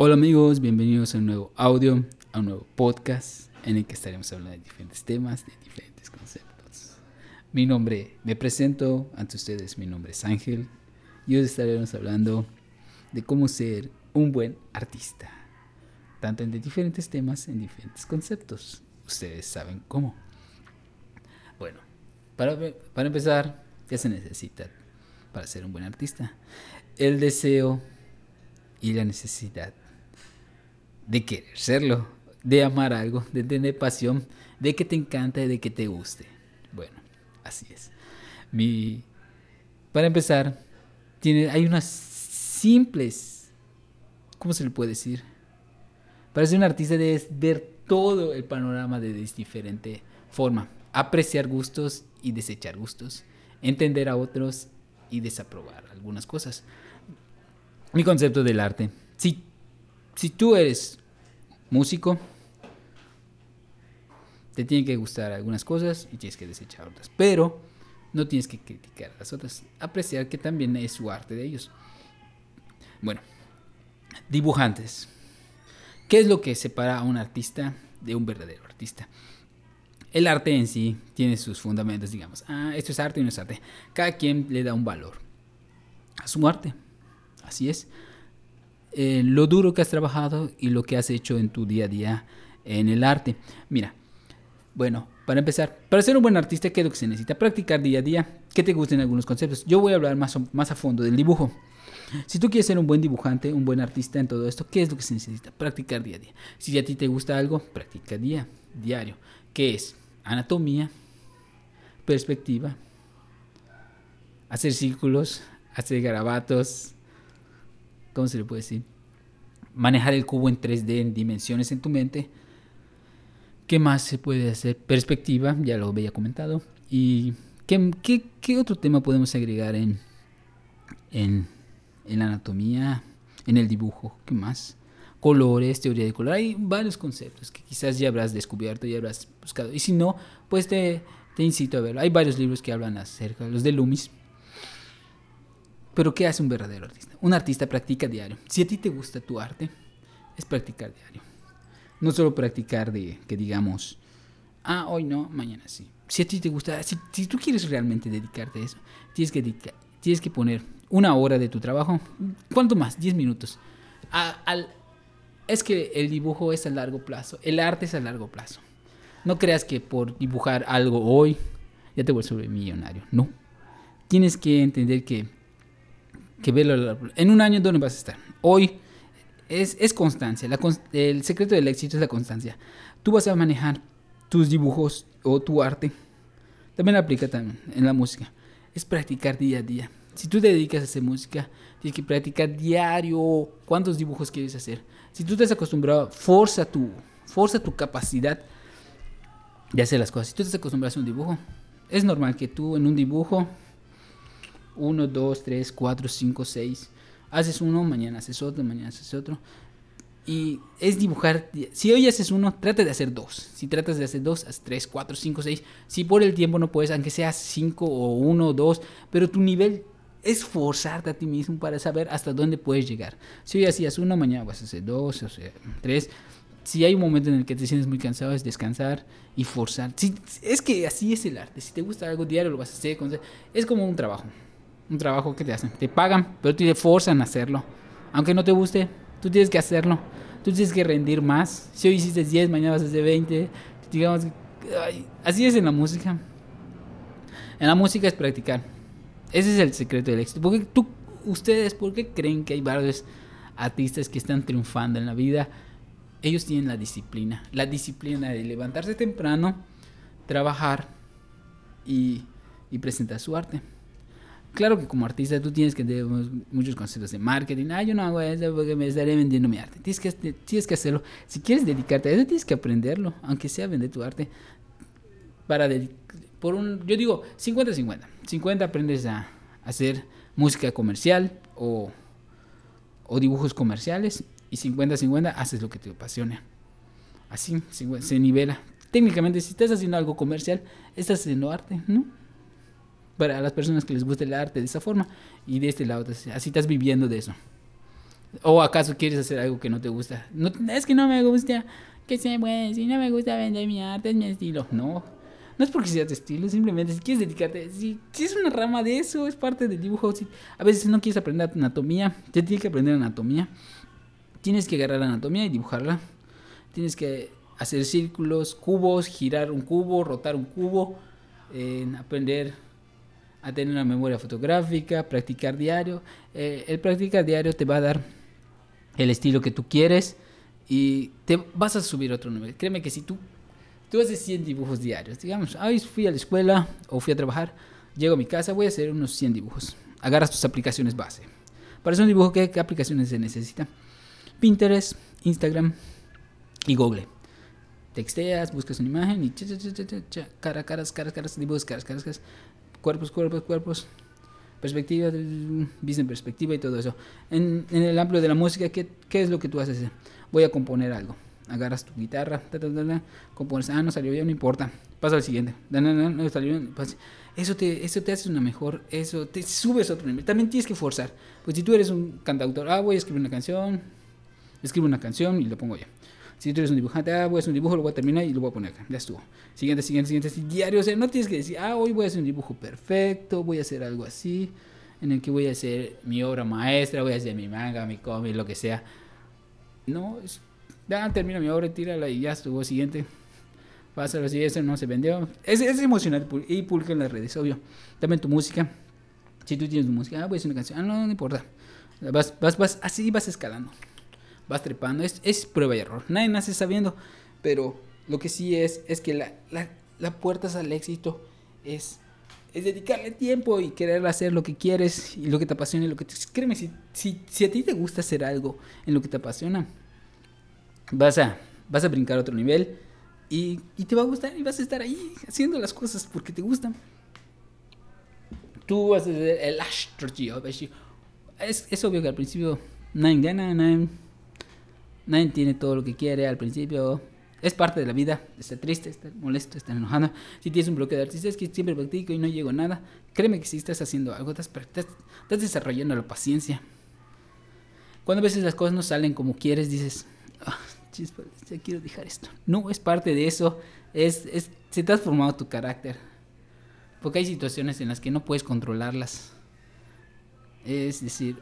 Hola amigos, bienvenidos a un nuevo audio, a un nuevo podcast en el que estaremos hablando de diferentes temas, de diferentes conceptos. Mi nombre, me presento ante ustedes, mi nombre es Ángel y hoy estaremos hablando de cómo ser un buen artista, tanto en diferentes temas, en diferentes conceptos. Ustedes saben cómo. Bueno, para, para empezar, ¿qué se necesita para ser un buen artista? El deseo y la necesidad de querer serlo, de amar algo, de tener pasión, de que te encanta y de que te guste. Bueno, así es. Mi, para empezar, tiene, hay unas simples, ¿cómo se le puede decir? Para ser un artista debes ver todo el panorama de diferente forma, apreciar gustos y desechar gustos, entender a otros y desaprobar algunas cosas. Mi concepto del arte. Si, si tú eres músico, te tienen que gustar algunas cosas y tienes que desechar otras. Pero no tienes que criticar las otras. Apreciar que también es su arte de ellos. Bueno, dibujantes. ¿Qué es lo que separa a un artista de un verdadero artista? El arte en sí tiene sus fundamentos, digamos. Ah, esto es arte y no es arte. Cada quien le da un valor a su arte. Así es. Eh, lo duro que has trabajado y lo que has hecho en tu día a día en el arte. Mira, bueno, para empezar, para ser un buen artista, ¿qué es lo que se necesita? Practicar día a día, que te gusten algunos conceptos. Yo voy a hablar más, más a fondo del dibujo. Si tú quieres ser un buen dibujante, un buen artista en todo esto, ¿qué es lo que se necesita? Practicar día a día. Si a ti te gusta algo, practica día, diario. ¿Qué es? Anatomía, perspectiva, hacer círculos, hacer garabatos, ¿cómo se le puede decir? Manejar el cubo en 3D en dimensiones en tu mente. ¿Qué más se puede hacer? Perspectiva, ya lo había comentado. ¿Y qué, otro tema podemos agregar en, en, la anatomía, en el dibujo? ¿Qué más? Colores, teoría de color. Hay varios conceptos que quizás ya habrás descubierto, ya habrás buscado. Y si no, pues te, te incito a verlo. Hay varios libros que hablan acerca, los de Loomis, pero ¿qué hace un verdadero artista? Un artista practica diario. Si a ti te gusta tu arte, es practicar diario. No solo practicar de que digamos, ah, hoy no, mañana sí. Si a ti te gusta, si, tú quieres realmente dedicarte a eso, tienes que, tienes que poner una hora de tu trabajo. ¿Cuánto más? 10 minutos. al, es que el dibujo es a largo plazo, el arte es a largo plazo. No creas que por dibujar algo hoy ya te vuelves millonario. No. Tienes que entender que que verlo en un año dónde vas a estar. Hoy es, es constancia. el secreto del éxito es la constancia. Tú vas a manejar tus dibujos o tu arte. También aplica también en la música. Es practicar día a día. Si tú te dedicas a hacer música, tienes que practicar diario cuántos dibujos quieres hacer. Si tú te has acostumbrado, forza tu, forza tu capacidad de hacer las cosas. Si tú te has acostumbrado a hacer un dibujo, es normal que tú en un dibujo 1, 2, 3, 4, 5, 6. Haces uno, mañana haces otro, mañana haces otro. Y es dibujar. Si hoy haces uno, trata de hacer dos. Si tratas de hacer dos, haz tres, cuatro, cinco, seis. Si por el tiempo no puedes, aunque sea cinco o uno o dos, pero tu nivel es forzarte a ti mismo para saber hasta dónde puedes llegar. Si hoy hacías uno, mañana vas a hacer dos, o tres. Si hay un momento en el que te sientes muy cansado, es descansar y forzar. Si, es que así es el arte. Si te gusta algo diario, lo vas a hacer. Es como un trabajo un trabajo que te hacen. Te pagan, pero te forzan a hacerlo. Aunque no te guste, tú tienes que hacerlo. Tú tienes que rendir más. Si hoy hiciste 10, mañana vas a hacer 20. Digamos, así es en la música. En la música es practicar. Ese es el secreto del éxito. Porque tú, ustedes, ¿por qué creen que hay varios artistas que están triunfando en la vida? Ellos tienen la disciplina. La disciplina de levantarse temprano, trabajar y, y presentar su arte. Claro que como artista tú tienes que tener muchos conceptos de marketing. Ah, yo no hago eso porque me estaré vendiendo mi arte. Tienes que, tienes que hacerlo. Si quieres dedicarte a eso, tienes que aprenderlo, aunque sea vender tu arte. Para por un, yo digo 50-50. 50 aprendes a hacer música comercial o, o dibujos comerciales y 50-50 haces lo que te apasiona. Así se nivela. Técnicamente, si estás haciendo algo comercial, estás haciendo arte, ¿no? Para las personas que les gusta el arte de esa forma y de este lado, así estás viviendo de eso. ¿O acaso quieres hacer algo que no te gusta? No, es que no me gusta que se bueno, si no me gusta vender mi arte, es mi estilo. No, no es porque sea tu estilo, simplemente si quieres dedicarte, si, si es una rama de eso, es parte del dibujo. Si, a veces no quieres aprender anatomía, te tienes que aprender anatomía. Tienes que agarrar la anatomía y dibujarla. Tienes que hacer círculos, cubos, girar un cubo, rotar un cubo, aprender a tener una memoria fotográfica, practicar diario. Eh, el practicar diario te va a dar el estilo que tú quieres y te vas a subir a otro nivel. Créeme que si tú, tú haces 100 dibujos diarios, digamos, hoy fui a la escuela o fui a trabajar, llego a mi casa, voy a hacer unos 100 dibujos. Agarras tus aplicaciones base. Para hacer un dibujo, ¿qué, qué aplicaciones se necesitan? Pinterest, Instagram y Google texteas, buscas una imagen y cara, caras, caras, caras, dibujos, caras, caras, caras, cuerpos, cuerpos, cuerpos, perspectiva, en perspectiva y todo eso. En, en, el amplio de la música, ¿qué, ¿qué, es lo que tú haces? Voy a componer algo. Agarras tu guitarra, compones, ah, no salió bien, no importa. Pasa al siguiente. No, salió bien. Eso te, eso te hace una mejor, eso te subes a otro nivel. También tienes que forzar. Pues si tú eres un cantautor, ah, voy a escribir una canción, escribo una canción y lo pongo yo. Si tú eres un dibujante, ah, voy a hacer un dibujo, lo voy a terminar y lo voy a poner acá. Ya estuvo. Siguiente, siguiente, siguiente. Diario, o sea, no tienes que decir, ah, hoy voy a hacer un dibujo perfecto, voy a hacer algo así, en el que voy a hacer mi obra maestra, voy a hacer mi manga, mi cómic, lo que sea. No, es, ya termina mi obra, tírala y ya estuvo. Siguiente. Pásalo, si eso no se vendió. Es, es emocionante y publica en las redes, obvio. También tu música. Si tú tienes tu música, ah, voy a hacer una canción. Ah, no, no importa. Vas, vas, vas, así vas escalando vas trepando. Es, es prueba y error. Nadie nace sabiendo. Pero lo que sí es, es que la, la, la puerta al éxito es, es dedicarle tiempo y querer hacer lo que quieres y lo que te apasiona y lo que te... Créeme, si, si, si a ti te gusta hacer algo en lo que te apasiona, vas a, vas a brincar a otro nivel y, y te va a gustar y vas a estar ahí haciendo las cosas porque te gustan. Tú vas a ser el astro, Es, es obvio que al principio nadie gana, nadie Nadie tiene todo lo que quiere al principio. Es parte de la vida, estar triste, estar molesto, estar enojado. Si tienes un bloqueo de artista, es que siempre practico y no llego a nada. Créeme que si estás haciendo algo, estás, estás desarrollando la paciencia. Cuando a veces las cosas no salen como quieres, dices, ah, chispa, ya quiero dejar esto. No, es parte de eso. Es, es, se te ha formado tu carácter. Porque hay situaciones en las que no puedes controlarlas. Es decir,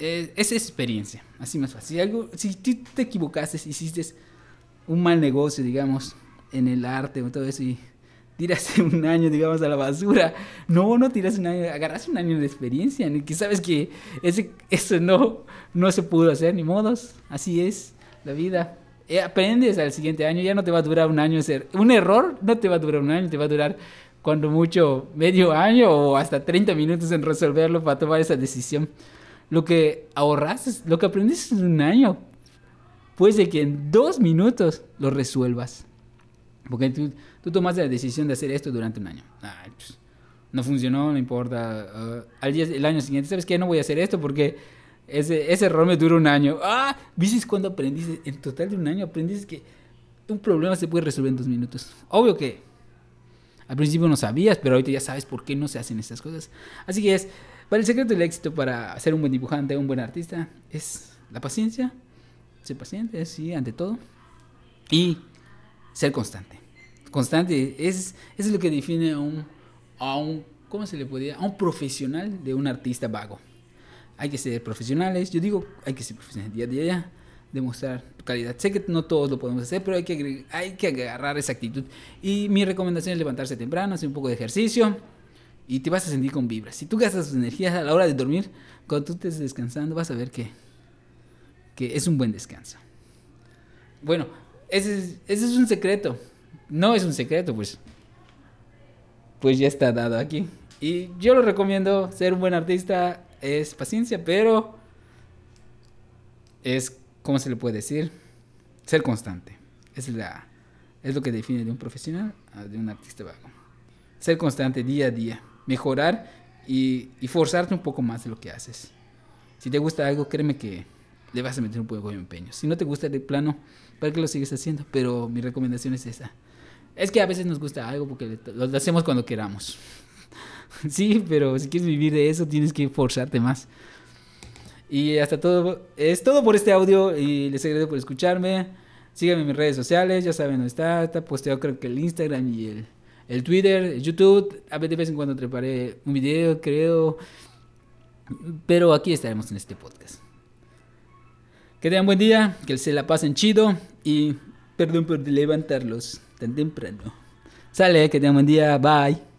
eh, es experiencia, así más fácil. Si, algo, si tú te equivocaste, hiciste un mal negocio, digamos, en el arte o todo eso y tiras un año, digamos, a la basura. No, no tiras un año, agarras un año de experiencia en el que sabes que ese, eso no, no se pudo hacer, ni modos. Así es la vida. Eh, aprendes al siguiente año, ya no te va a durar un año ser. Un error no te va a durar un año, te va a durar cuando mucho medio año o hasta 30 minutos en resolverlo para tomar esa decisión lo que ahorras, lo que aprendes en un año, puede ser que en dos minutos lo resuelvas. Porque tú, tú tomaste la decisión de hacer esto durante un año. Pues, no funcionó, no importa. Uh, al día, el año siguiente, ¿sabes qué? No voy a hacer esto porque ese, ese error me dura un año. Ah, ¿viste cuando aprendiste? En total de un año aprendiste que un problema se puede resolver en dos minutos. Obvio que al principio no sabías, pero ahorita ya sabes por qué no se hacen estas cosas. Así que es, para el secreto del éxito para ser un buen dibujante, un buen artista, es la paciencia, ser paciente, sí, ante todo, y ser constante. Constante es, es lo que define a un, a un, ¿cómo se le podría? A un profesional de un artista vago. Hay que ser profesionales, yo digo, hay que ser profesionales día a día, demostrar tu calidad. Sé que no todos lo podemos hacer, pero hay que, hay que agarrar esa actitud. Y mi recomendación es levantarse temprano, hacer un poco de ejercicio y te vas a sentir con vibras. Si tú gastas tus energías a la hora de dormir, cuando tú estés descansando, vas a ver que, que es un buen descanso. Bueno, ese es, ese es un secreto. No es un secreto, pues. Pues ya está dado aquí. Y yo lo recomiendo, ser un buen artista es paciencia, pero es, ¿cómo se le puede decir? Ser constante. Es, la, es lo que define de un profesional a de un artista vago. Ser constante día a día mejorar y, forzarte un poco más de lo que haces. Si te gusta algo, créeme que le vas a meter un poco de empeño. Si no te gusta de plano, ¿para qué lo sigues haciendo? Pero mi recomendación es esa. Es que a veces nos gusta algo porque lo hacemos cuando queramos. sí, pero si quieres vivir de eso, tienes que forzarte más. Y hasta todo, es todo por este audio y les agradezco por escucharme. Síganme en mis redes sociales, ya saben dónde está, está posteado creo que el Instagram y el, el Twitter, el YouTube. A ver, de vez en cuando preparé un video, creo. Pero aquí estaremos en este podcast. Que tengan buen día, que se la pasen chido y perdón por levantarlos tan temprano. Sale, que tengan buen día, bye.